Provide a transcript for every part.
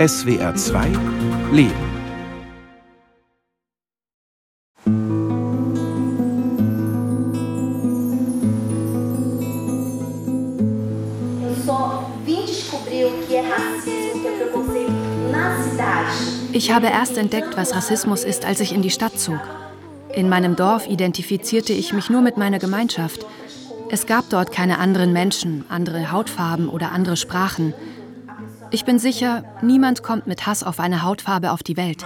SWR 2 Leben. Ich habe erst entdeckt, was Rassismus ist, als ich in die Stadt zog. In meinem Dorf identifizierte ich mich nur mit meiner Gemeinschaft. Es gab dort keine anderen Menschen, andere Hautfarben oder andere Sprachen. Ich bin sicher, niemand kommt mit Hass auf eine Hautfarbe auf die Welt.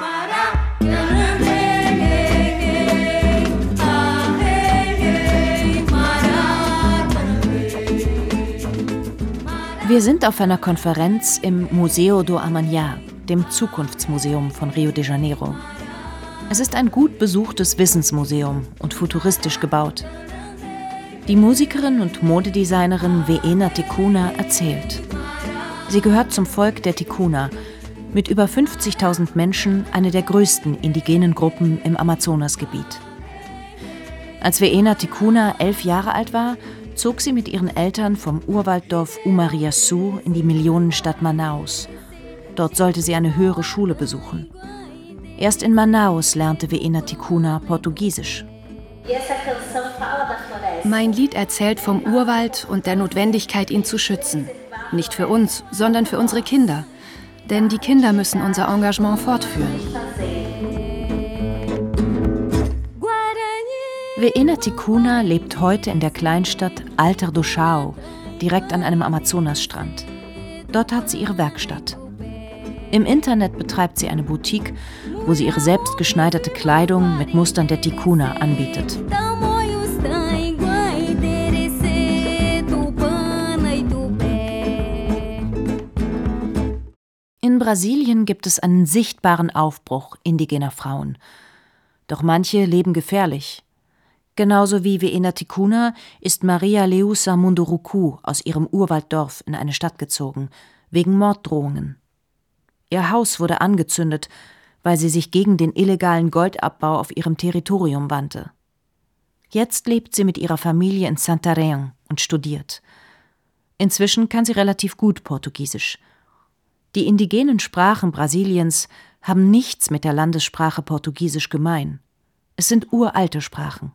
Wir sind auf einer Konferenz im Museo do Amanhã, dem Zukunftsmuseum von Rio de Janeiro. Es ist ein gut besuchtes Wissensmuseum und futuristisch gebaut. Die Musikerin und Modedesignerin Veena Tekuna erzählt. Sie gehört zum Volk der Tikuna, mit über 50.000 Menschen eine der größten indigenen Gruppen im Amazonasgebiet. Als Veena Tikuna elf Jahre alt war, zog sie mit ihren Eltern vom Urwalddorf Umariaçu in die Millionenstadt Manaus. Dort sollte sie eine höhere Schule besuchen. Erst in Manaus lernte Veena Tikuna Portugiesisch. Mein Lied erzählt vom Urwald und der Notwendigkeit, ihn zu schützen. Nicht für uns, sondern für unsere Kinder. Denn die Kinder müssen unser Engagement fortführen. Veena Tikuna lebt heute in der Kleinstadt Alter do Chao, direkt an einem Amazonasstrand. Dort hat sie ihre Werkstatt. Im Internet betreibt sie eine Boutique, wo sie ihre selbstgeschneiderte Kleidung mit Mustern der Tikuna anbietet. Brasilien gibt es einen sichtbaren Aufbruch indigener Frauen. Doch manche leben gefährlich. Genauso wie Veena Tikuna ist Maria Leusa Munduruku aus ihrem Urwalddorf in eine Stadt gezogen, wegen Morddrohungen. Ihr Haus wurde angezündet, weil sie sich gegen den illegalen Goldabbau auf ihrem Territorium wandte. Jetzt lebt sie mit ihrer Familie in Santarém und studiert. Inzwischen kann sie relativ gut Portugiesisch. Die indigenen Sprachen Brasiliens haben nichts mit der Landessprache Portugiesisch gemein. Es sind uralte Sprachen.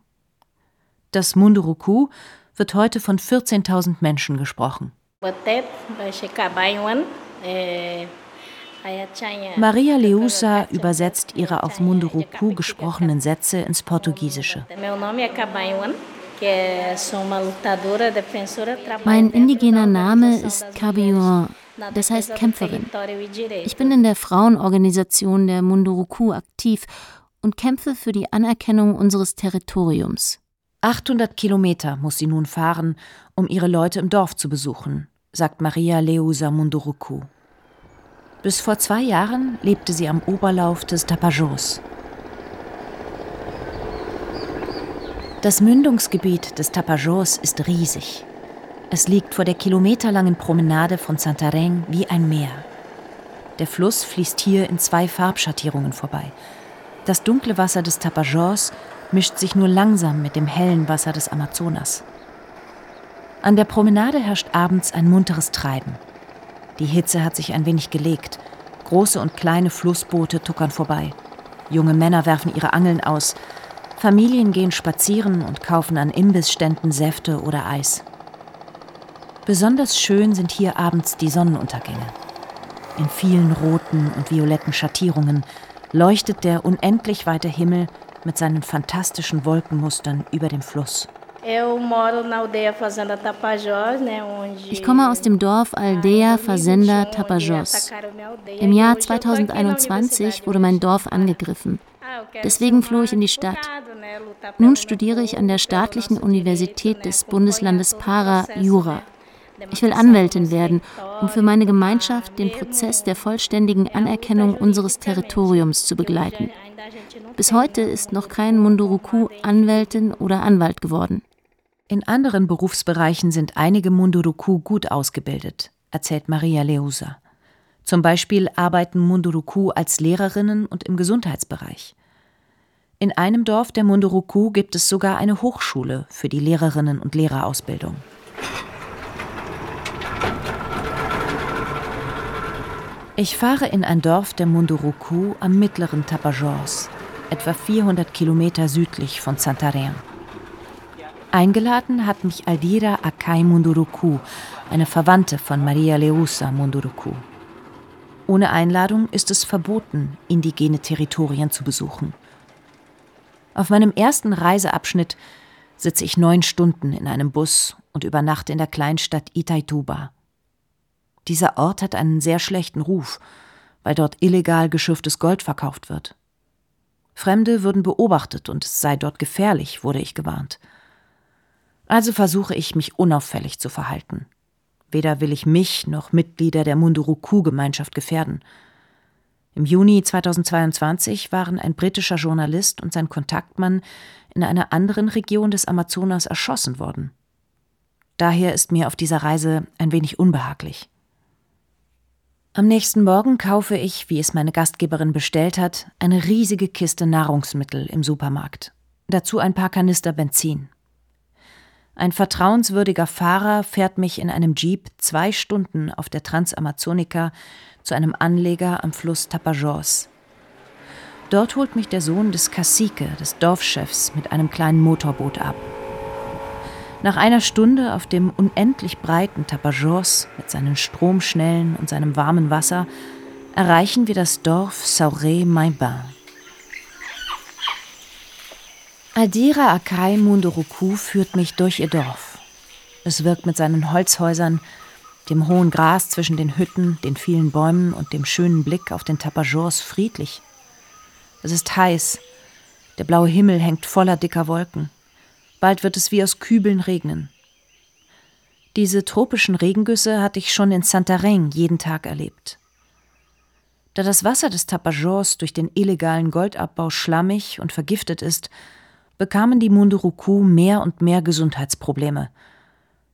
Das Munduruku wird heute von 14.000 Menschen gesprochen. Maria Leusa übersetzt ihre auf Munduruku gesprochenen Sätze ins Portugiesische. Mein indigener Name ist Cabillon, das heißt Kämpferin. Ich bin in der Frauenorganisation der Munduruku aktiv und kämpfe für die Anerkennung unseres Territoriums. 800 Kilometer muss sie nun fahren, um ihre Leute im Dorf zu besuchen, sagt Maria Leusa Munduruku. Bis vor zwei Jahren lebte sie am Oberlauf des Tapajos. Das Mündungsgebiet des Tapajos ist riesig. Es liegt vor der kilometerlangen Promenade von Santarém wie ein Meer. Der Fluss fließt hier in zwei Farbschattierungen vorbei. Das dunkle Wasser des Tapajos mischt sich nur langsam mit dem hellen Wasser des Amazonas. An der Promenade herrscht abends ein munteres Treiben. Die Hitze hat sich ein wenig gelegt. Große und kleine Flussboote tuckern vorbei. Junge Männer werfen ihre Angeln aus. Familien gehen spazieren und kaufen an Imbissständen Säfte oder Eis. Besonders schön sind hier abends die Sonnenuntergänge. In vielen roten und violetten Schattierungen leuchtet der unendlich weite Himmel mit seinen fantastischen Wolkenmustern über dem Fluss. Ich komme aus dem Dorf Aldeia Fazenda Tapajós. Im Jahr 2021 wurde mein Dorf angegriffen. Deswegen floh ich in die Stadt. Nun studiere ich an der staatlichen Universität des Bundeslandes Para Jura. Ich will Anwältin werden, um für meine Gemeinschaft den Prozess der vollständigen Anerkennung unseres Territoriums zu begleiten. Bis heute ist noch kein Munduruku Anwältin oder Anwalt geworden. In anderen Berufsbereichen sind einige Munduruku gut ausgebildet, erzählt Maria Leusa. Zum Beispiel arbeiten Munduruku als Lehrerinnen und im Gesundheitsbereich. In einem Dorf der Munduruku gibt es sogar eine Hochschule für die Lehrerinnen und Lehrerausbildung. Ich fahre in ein Dorf der Munduruku am mittleren Tapajós, etwa 400 Kilometer südlich von Santarém. Eingeladen hat mich Aldira Akai Munduruku, eine Verwandte von Maria Leusa Munduruku. Ohne Einladung ist es verboten, indigene Territorien zu besuchen. Auf meinem ersten Reiseabschnitt sitze ich neun Stunden in einem Bus und übernachte in der Kleinstadt Itaituba. Dieser Ort hat einen sehr schlechten Ruf, weil dort illegal geschürftes Gold verkauft wird. Fremde würden beobachtet und es sei dort gefährlich, wurde ich gewarnt. Also versuche ich, mich unauffällig zu verhalten. Weder will ich mich noch Mitglieder der Munduruku-Gemeinschaft gefährden. Im Juni 2022 waren ein britischer Journalist und sein Kontaktmann in einer anderen Region des Amazonas erschossen worden. Daher ist mir auf dieser Reise ein wenig unbehaglich. Am nächsten Morgen kaufe ich, wie es meine Gastgeberin bestellt hat, eine riesige Kiste Nahrungsmittel im Supermarkt. Dazu ein paar Kanister Benzin. Ein vertrauenswürdiger Fahrer fährt mich in einem Jeep zwei Stunden auf der Transamazonica zu einem Anleger am Fluss Tapajós. Dort holt mich der Sohn des Cacique, des Dorfchefs, mit einem kleinen Motorboot ab. Nach einer Stunde auf dem unendlich breiten Tapajós mit seinen Stromschnellen und seinem warmen Wasser erreichen wir das Dorf Sauré-Maibin. Adira Akai Munduruku führt mich durch ihr Dorf. Es wirkt mit seinen Holzhäusern, dem hohen Gras zwischen den Hütten, den vielen Bäumen und dem schönen Blick auf den Tapajós friedlich. Es ist heiß, der blaue Himmel hängt voller dicker Wolken. Bald wird es wie aus Kübeln regnen. Diese tropischen Regengüsse hatte ich schon in Santarém jeden Tag erlebt. Da das Wasser des Tapajós durch den illegalen Goldabbau schlammig und vergiftet ist, bekamen die Munduruku mehr und mehr Gesundheitsprobleme.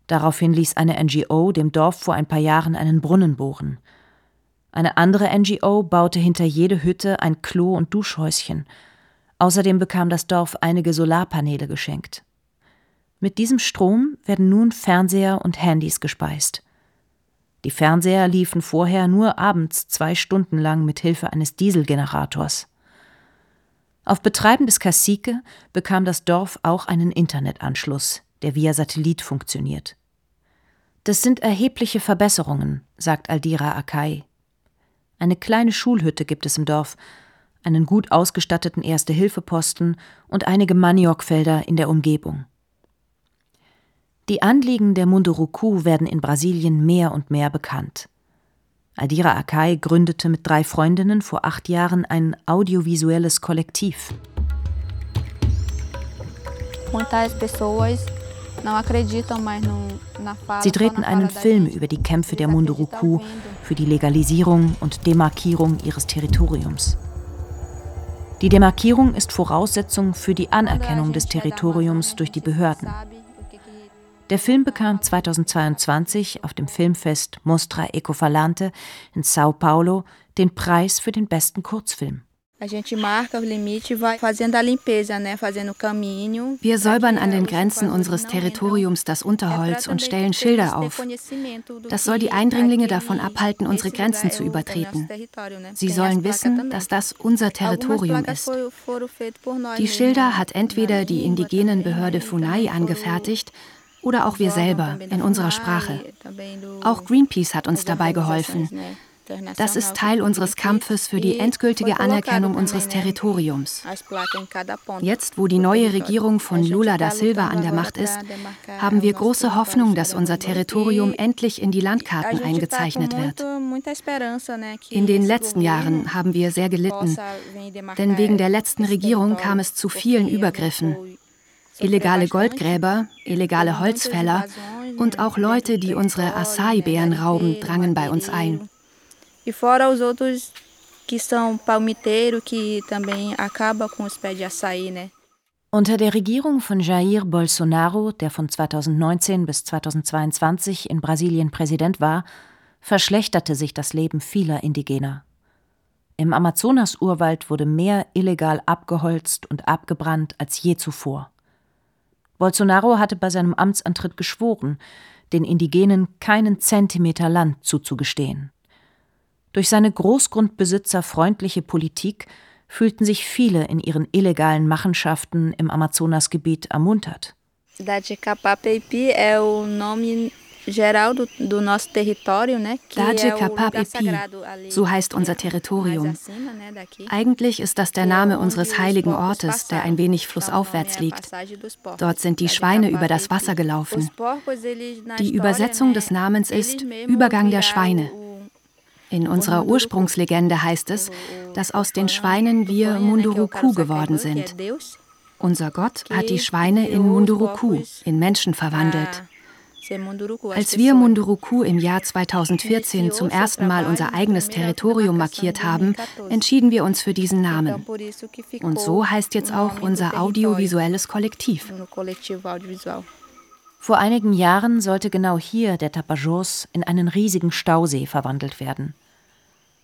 Daraufhin ließ eine NGO dem Dorf vor ein paar Jahren einen Brunnen bohren. Eine andere NGO baute hinter jede Hütte ein Klo und Duschhäuschen. Außerdem bekam das Dorf einige Solarpaneele geschenkt. Mit diesem Strom werden nun Fernseher und Handys gespeist. Die Fernseher liefen vorher nur abends zwei Stunden lang mit Hilfe eines Dieselgenerators. Auf Betreiben des Cacique bekam das Dorf auch einen Internetanschluss, der via Satellit funktioniert. Das sind erhebliche Verbesserungen, sagt Aldira Akai. Eine kleine Schulhütte gibt es im Dorf, einen gut ausgestatteten Erste-Hilfe-Posten und einige Maniokfelder in der Umgebung. Die Anliegen der Munduruku werden in Brasilien mehr und mehr bekannt. Aldira Akai gründete mit drei Freundinnen vor acht Jahren ein audiovisuelles Kollektiv. Sie drehten einen Film über die Kämpfe der Munduruku für die Legalisierung und Demarkierung ihres Territoriums. Die Demarkierung ist Voraussetzung für die Anerkennung des Territoriums durch die Behörden. Der Film bekam 2022 auf dem Filmfest Mostra Ecofalante in Sao Paulo den Preis für den besten Kurzfilm. Wir säubern an den Grenzen unseres Territoriums das Unterholz und stellen Schilder auf. Das soll die Eindringlinge davon abhalten, unsere Grenzen zu übertreten. Sie sollen wissen, dass das unser Territorium ist. Die Schilder hat entweder die indigenen Behörde Funai angefertigt, oder auch wir selber in unserer Sprache. Auch Greenpeace hat uns dabei geholfen. Das ist Teil unseres Kampfes für die endgültige Anerkennung unseres Territoriums. Jetzt, wo die neue Regierung von Lula da Silva an der Macht ist, haben wir große Hoffnung, dass unser Territorium endlich in die Landkarten eingezeichnet wird. In den letzten Jahren haben wir sehr gelitten, denn wegen der letzten Regierung kam es zu vielen Übergriffen illegale Goldgräber, illegale Holzfäller und auch Leute, die unsere Acai-Beeren rauben, drangen bei uns ein. Unter der Regierung von Jair Bolsonaro, der von 2019 bis 2022 in Brasilien Präsident war, verschlechterte sich das Leben vieler Indigener. Im Amazonas-Urwald wurde mehr illegal abgeholzt und abgebrannt als je zuvor. Bolsonaro hatte bei seinem Amtsantritt geschworen, den Indigenen keinen Zentimeter Land zuzugestehen. Durch seine großgrundbesitzerfreundliche Politik fühlten sich viele in ihren illegalen Machenschaften im Amazonasgebiet ermuntert. Geral do, do nosso território, né? So heißt unser Territorium. Eigentlich ist das der Name unseres heiligen Ortes, der ein wenig flussaufwärts liegt. Dort sind die Schweine über das Wasser gelaufen. Die Übersetzung des Namens ist Übergang der Schweine. In unserer Ursprungslegende heißt es, dass aus den Schweinen wir Munduruku geworden sind. Unser Gott hat die Schweine in Munduruku, in Menschen verwandelt. Als wir Munduruku im Jahr 2014 zum ersten Mal unser eigenes Territorium markiert haben, entschieden wir uns für diesen Namen. Und so heißt jetzt auch unser audiovisuelles Kollektiv. Vor einigen Jahren sollte genau hier der Tapajos in einen riesigen Stausee verwandelt werden.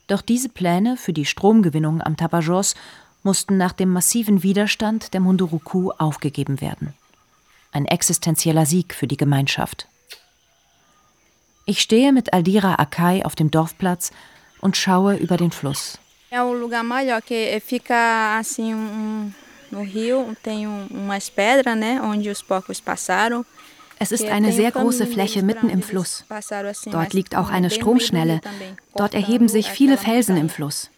Doch diese Pläne für die Stromgewinnung am Tapajos mussten nach dem massiven Widerstand der Munduruku aufgegeben werden. Ein existenzieller Sieg für die Gemeinschaft. Ich stehe mit Aldira Akai auf dem Dorfplatz und schaue über den Fluss. Es ist eine sehr große Fläche mitten im Fluss. Dort liegt auch eine Stromschnelle. Dort erheben sich viele Felsen im Fluss.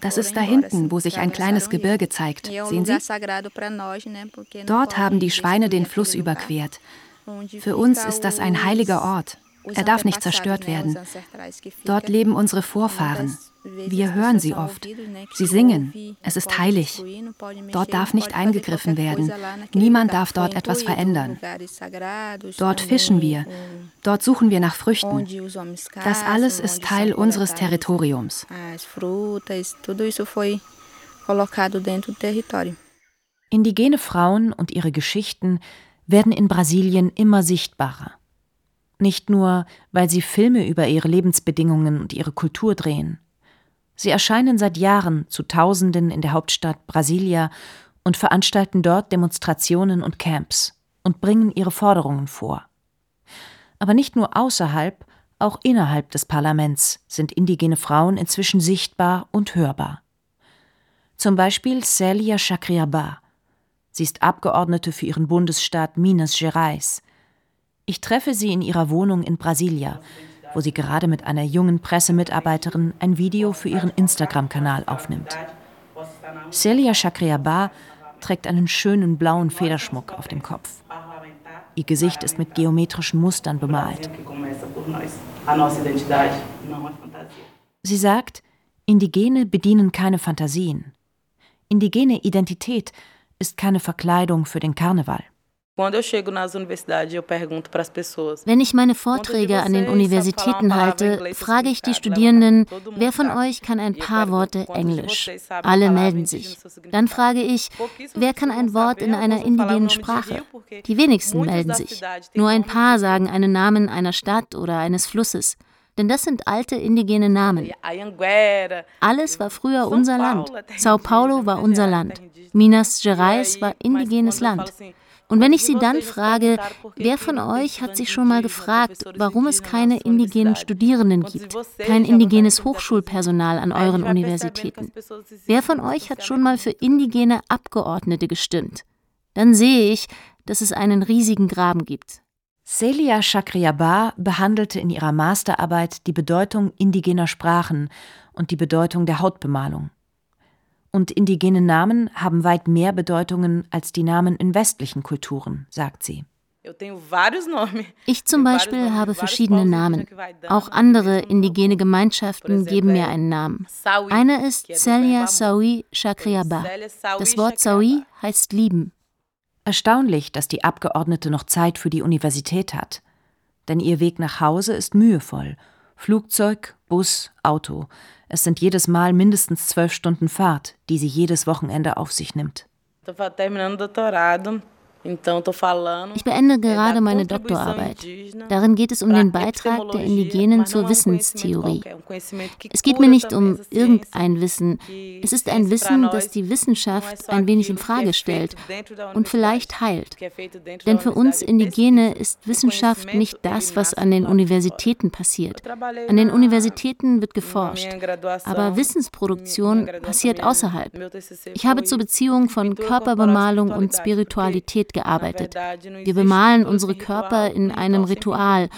Das ist da hinten, wo sich ein kleines Gebirge zeigt. Sehen Sie? Dort haben die Schweine den Fluss überquert. Für uns ist das ein heiliger Ort. Er darf nicht zerstört werden. Dort leben unsere Vorfahren. Wir hören sie oft. Sie singen. Es ist heilig. Dort darf nicht eingegriffen werden. Niemand darf dort etwas verändern. Dort fischen wir. Dort suchen wir nach Früchten. Das alles ist Teil unseres Territoriums. Indigene Frauen und ihre Geschichten werden in Brasilien immer sichtbarer. Nicht nur, weil sie Filme über ihre Lebensbedingungen und ihre Kultur drehen. Sie erscheinen seit Jahren zu Tausenden in der Hauptstadt Brasilia und veranstalten dort Demonstrationen und Camps und bringen ihre Forderungen vor. Aber nicht nur außerhalb, auch innerhalb des Parlaments sind indigene Frauen inzwischen sichtbar und hörbar. Zum Beispiel Celia Chacriabá. Sie ist Abgeordnete für ihren Bundesstaat Minas Gerais. Ich treffe sie in ihrer Wohnung in Brasilia, wo sie gerade mit einer jungen Pressemitarbeiterin ein Video für ihren Instagram-Kanal aufnimmt. Celia Chacriabá trägt einen schönen blauen Federschmuck auf dem Kopf. Ihr Gesicht ist mit geometrischen Mustern bemalt. Sie sagt, Indigene bedienen keine Fantasien. Indigene Identität ist keine Verkleidung für den Karneval. Wenn ich meine Vorträge an den Universitäten halte, frage ich die Studierenden, wer von euch kann ein paar Worte Englisch? Alle melden sich. Dann frage ich, wer kann ein Wort in einer indigenen Sprache? Die wenigsten melden sich. Nur ein paar sagen einen Namen einer Stadt oder eines Flusses. Denn das sind alte indigene Namen. Alles war früher unser Land. Sao Paulo war unser Land. Minas Gerais war indigenes Land. Und wenn ich Sie dann frage, wer von euch hat sich schon mal gefragt, warum es keine indigenen Studierenden gibt, kein indigenes Hochschulpersonal an euren Universitäten? Wer von euch hat schon mal für indigene Abgeordnete gestimmt? Dann sehe ich, dass es einen riesigen Graben gibt. Celia Chacriabá behandelte in ihrer Masterarbeit die Bedeutung indigener Sprachen und die Bedeutung der Hautbemalung. Und indigene Namen haben weit mehr Bedeutungen als die Namen in westlichen Kulturen, sagt sie. Ich zum Beispiel habe verschiedene Namen. Auch andere indigene Gemeinschaften geben mir einen Namen. Eine ist Celia Saui Chakriaba. Das Wort Saui heißt lieben. Erstaunlich, dass die Abgeordnete noch Zeit für die Universität hat. Denn ihr Weg nach Hause ist mühevoll. Flugzeug, Bus, Auto. Es sind jedes Mal mindestens zwölf Stunden Fahrt, die sie jedes Wochenende auf sich nimmt. Ich beende gerade meine Doktorarbeit. Darin geht es um den Beitrag der Indigenen zur Wissenstheorie. Es geht mir nicht um irgendein Wissen. Es ist ein Wissen, das die Wissenschaft ein wenig in Frage stellt und vielleicht heilt. Denn für uns Indigene ist Wissenschaft nicht das, was an den Universitäten passiert. An den Universitäten wird geforscht, aber Wissensproduktion passiert außerhalb. Ich habe zur Beziehung von Körperbemalung und Spiritualität gearbeitet. Wir bemalen unsere Körper in einem Ritual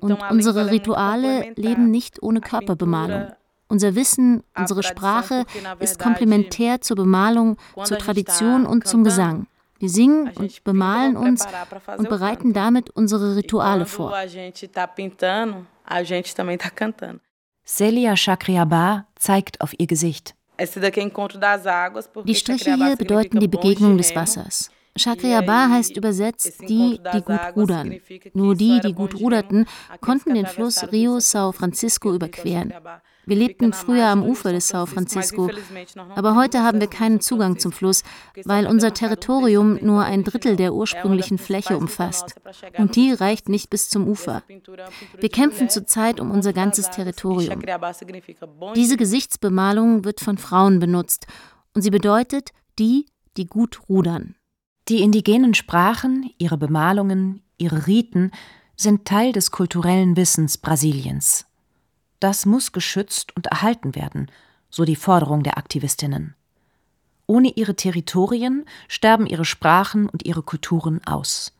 und unsere Rituale leben nicht ohne Körperbemalung. Unser Wissen, unsere Sprache ist komplementär zur Bemalung, zur Tradition und zum Gesang. Wir singen und bemalen uns und bereiten damit unsere Rituale vor. Celia Chakriaba zeigt auf ihr Gesicht. Die Striche hier bedeuten die Begegnung des Wassers. Chakriaba heißt übersetzt die, die gut rudern. Nur die, die gut ruderten, konnten den Fluss Rio São Francisco überqueren. Wir lebten früher am Ufer des São Francisco, aber heute haben wir keinen Zugang zum Fluss, weil unser Territorium nur ein Drittel der ursprünglichen Fläche umfasst. Und die reicht nicht bis zum Ufer. Wir kämpfen zurzeit um unser ganzes Territorium. Diese Gesichtsbemalung wird von Frauen benutzt und sie bedeutet die, die gut rudern. Die indigenen Sprachen, ihre Bemalungen, ihre Riten sind Teil des kulturellen Wissens Brasiliens. Das muss geschützt und erhalten werden, so die Forderung der Aktivistinnen. Ohne ihre Territorien sterben ihre Sprachen und ihre Kulturen aus.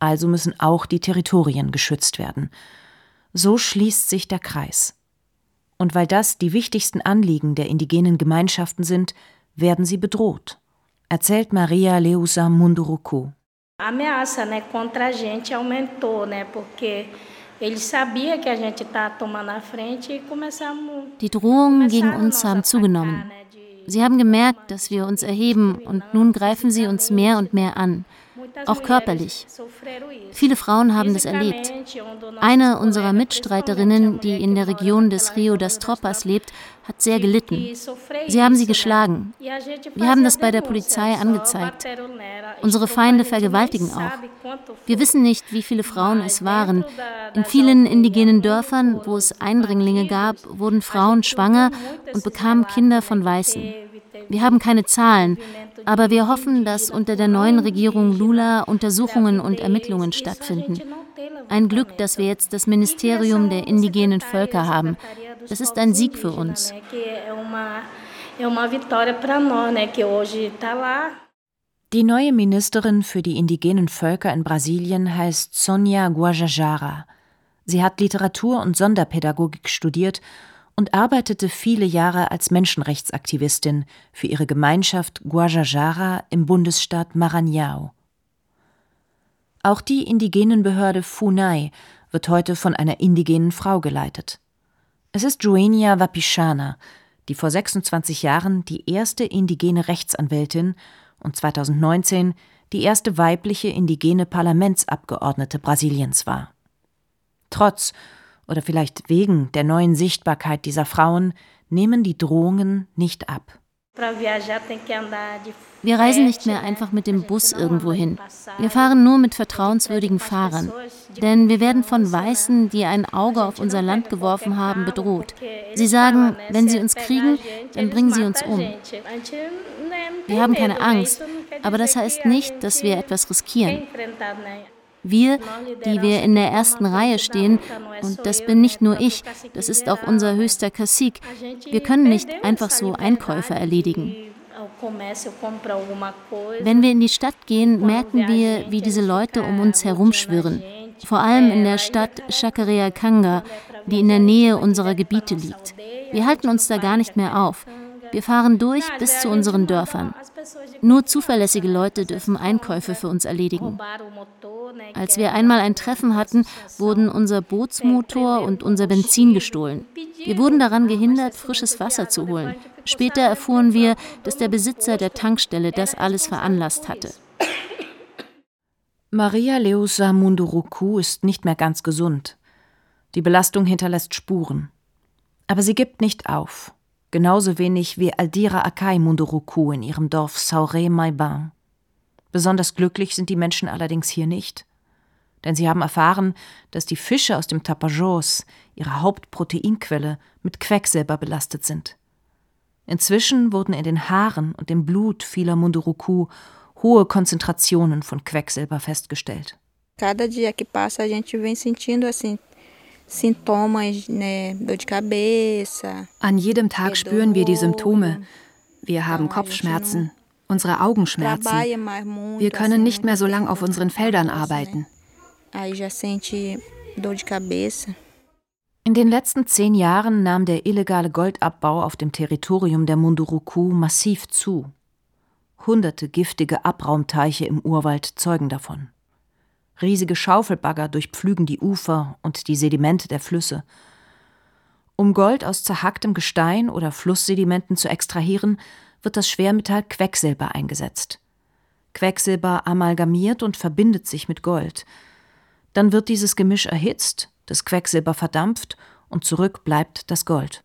Also müssen auch die Territorien geschützt werden. So schließt sich der Kreis. Und weil das die wichtigsten Anliegen der indigenen Gemeinschaften sind, werden sie bedroht, erzählt Maria Leusa Munduruku. A ameaça né, contra a gente aumentou, né, porque die Drohungen gegen uns haben zugenommen. Sie haben gemerkt, dass wir uns erheben und nun greifen sie uns mehr und mehr an auch körperlich. Viele Frauen haben das erlebt. Eine unserer Mitstreiterinnen, die in der Region des Rio das Tropas lebt, hat sehr gelitten. Sie haben sie geschlagen. Wir haben das bei der Polizei angezeigt. Unsere Feinde vergewaltigen auch. Wir wissen nicht, wie viele Frauen es waren. In vielen indigenen Dörfern, wo es Eindringlinge gab, wurden Frauen schwanger und bekamen Kinder von Weißen. Wir haben keine Zahlen, aber wir hoffen, dass unter der neuen Regierung Lula Untersuchungen und Ermittlungen stattfinden. Ein Glück, dass wir jetzt das Ministerium der indigenen Völker haben. Das ist ein Sieg für uns. Die neue Ministerin für die indigenen Völker in Brasilien heißt Sonia Guajajara. Sie hat Literatur und Sonderpädagogik studiert und arbeitete viele Jahre als Menschenrechtsaktivistin für ihre Gemeinschaft Guajajara im Bundesstaat Maranhão. Auch die indigenen Behörde Funai wird heute von einer indigenen Frau geleitet. Es ist Joenia Wapichana, die vor 26 Jahren die erste indigene Rechtsanwältin und 2019 die erste weibliche indigene Parlamentsabgeordnete Brasiliens war. Trotz oder vielleicht wegen der neuen Sichtbarkeit dieser Frauen nehmen die Drohungen nicht ab. Wir reisen nicht mehr einfach mit dem Bus irgendwo hin. Wir fahren nur mit vertrauenswürdigen Fahrern. Denn wir werden von Weißen, die ein Auge auf unser Land geworfen haben, bedroht. Sie sagen, wenn sie uns kriegen, dann bringen sie uns um. Wir haben keine Angst, aber das heißt nicht, dass wir etwas riskieren. Wir, die wir in der ersten Reihe stehen, und das bin nicht nur ich, das ist auch unser höchster Kassik, wir können nicht einfach so Einkäufe erledigen. Wenn wir in die Stadt gehen, merken wir, wie diese Leute um uns herumschwirren. Vor allem in der Stadt Chacareacanga, die in der Nähe unserer Gebiete liegt. Wir halten uns da gar nicht mehr auf. Wir fahren durch bis zu unseren Dörfern. Nur zuverlässige Leute dürfen Einkäufe für uns erledigen. Als wir einmal ein Treffen hatten, wurden unser Bootsmotor und unser Benzin gestohlen. Wir wurden daran gehindert, frisches Wasser zu holen. Später erfuhren wir, dass der Besitzer der Tankstelle das alles veranlasst hatte. Maria Leusa Munduruku ist nicht mehr ganz gesund. Die Belastung hinterlässt Spuren. Aber sie gibt nicht auf genauso wenig wie Aldira Akai Munduruku in ihrem Dorf Saure Maiban. Besonders glücklich sind die Menschen allerdings hier nicht. Denn sie haben erfahren, dass die Fische aus dem Tapajos, ihre Hauptproteinquelle, mit Quecksilber belastet sind. Inzwischen wurden in den Haaren und dem Blut vieler Munduruku hohe Konzentrationen von Quecksilber festgestellt. Cada dia que passa a gente vem sentindo assim Ne, dor de cabeça. An jedem Tag spüren wir die Symptome. Wir haben Kopfschmerzen, unsere Augen schmerzen. Wir können nicht mehr so lang auf unseren Feldern arbeiten. In den letzten zehn Jahren nahm der illegale Goldabbau auf dem Territorium der Munduruku massiv zu. Hunderte giftige Abraumteiche im Urwald zeugen davon. Riesige Schaufelbagger durchpflügen die Ufer und die Sedimente der Flüsse. Um Gold aus zerhacktem Gestein oder Flusssedimenten zu extrahieren, wird das Schwermetall Quecksilber eingesetzt. Quecksilber amalgamiert und verbindet sich mit Gold. Dann wird dieses Gemisch erhitzt, das Quecksilber verdampft und zurück bleibt das Gold.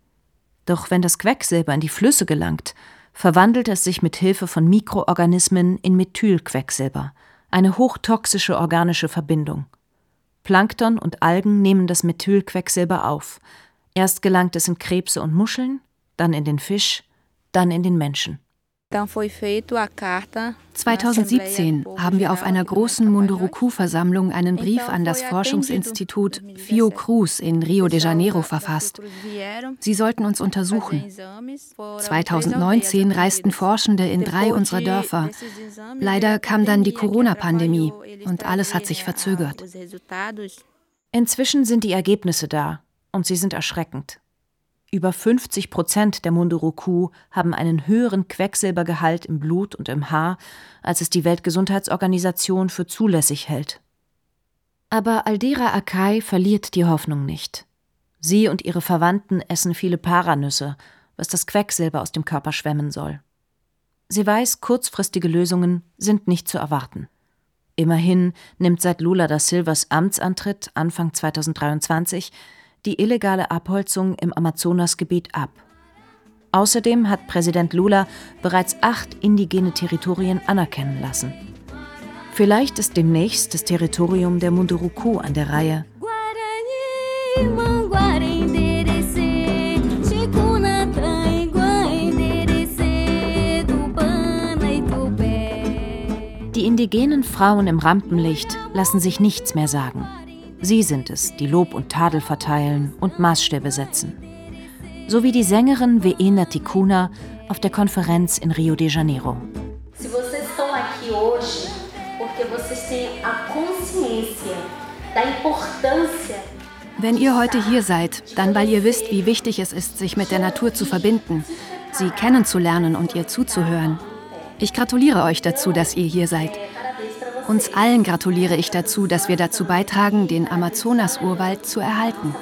Doch wenn das Quecksilber in die Flüsse gelangt, verwandelt es sich mit Hilfe von Mikroorganismen in Methylquecksilber, eine hochtoxische organische Verbindung. Plankton und Algen nehmen das Methylquecksilber auf. Erst gelangt es in Krebse und Muscheln, dann in den Fisch, dann in den Menschen. 2017 haben wir auf einer großen Munduruku-Versammlung einen Brief an das Forschungsinstitut Fiocruz in Rio de Janeiro verfasst. Sie sollten uns untersuchen. 2019 reisten Forschende in drei unserer Dörfer. Leider kam dann die Corona-Pandemie und alles hat sich verzögert. Inzwischen sind die Ergebnisse da und sie sind erschreckend. Über 50 Prozent der Munduruku haben einen höheren Quecksilbergehalt im Blut und im Haar, als es die Weltgesundheitsorganisation für zulässig hält. Aber Aldera Akai verliert die Hoffnung nicht. Sie und ihre Verwandten essen viele Paranüsse, was das Quecksilber aus dem Körper schwemmen soll. Sie weiß, kurzfristige Lösungen sind nicht zu erwarten. Immerhin nimmt seit Lula da Silvas Amtsantritt Anfang 2023 die illegale Abholzung im Amazonasgebiet ab. Außerdem hat Präsident Lula bereits acht indigene Territorien anerkennen lassen. Vielleicht ist demnächst das Territorium der Munduruku an der Reihe. Die indigenen Frauen im Rampenlicht lassen sich nichts mehr sagen. Sie sind es, die Lob und Tadel verteilen und Maßstäbe setzen. So wie die Sängerin Veena Ticuna auf der Konferenz in Rio de Janeiro. Wenn ihr heute hier seid, dann weil ihr wisst, wie wichtig es ist, sich mit der Natur zu verbinden, sie kennenzulernen und ihr zuzuhören. Ich gratuliere euch dazu, dass ihr hier seid. Uns allen gratuliere ich dazu, dass wir dazu beitragen, den Amazonas-Urwald zu erhalten.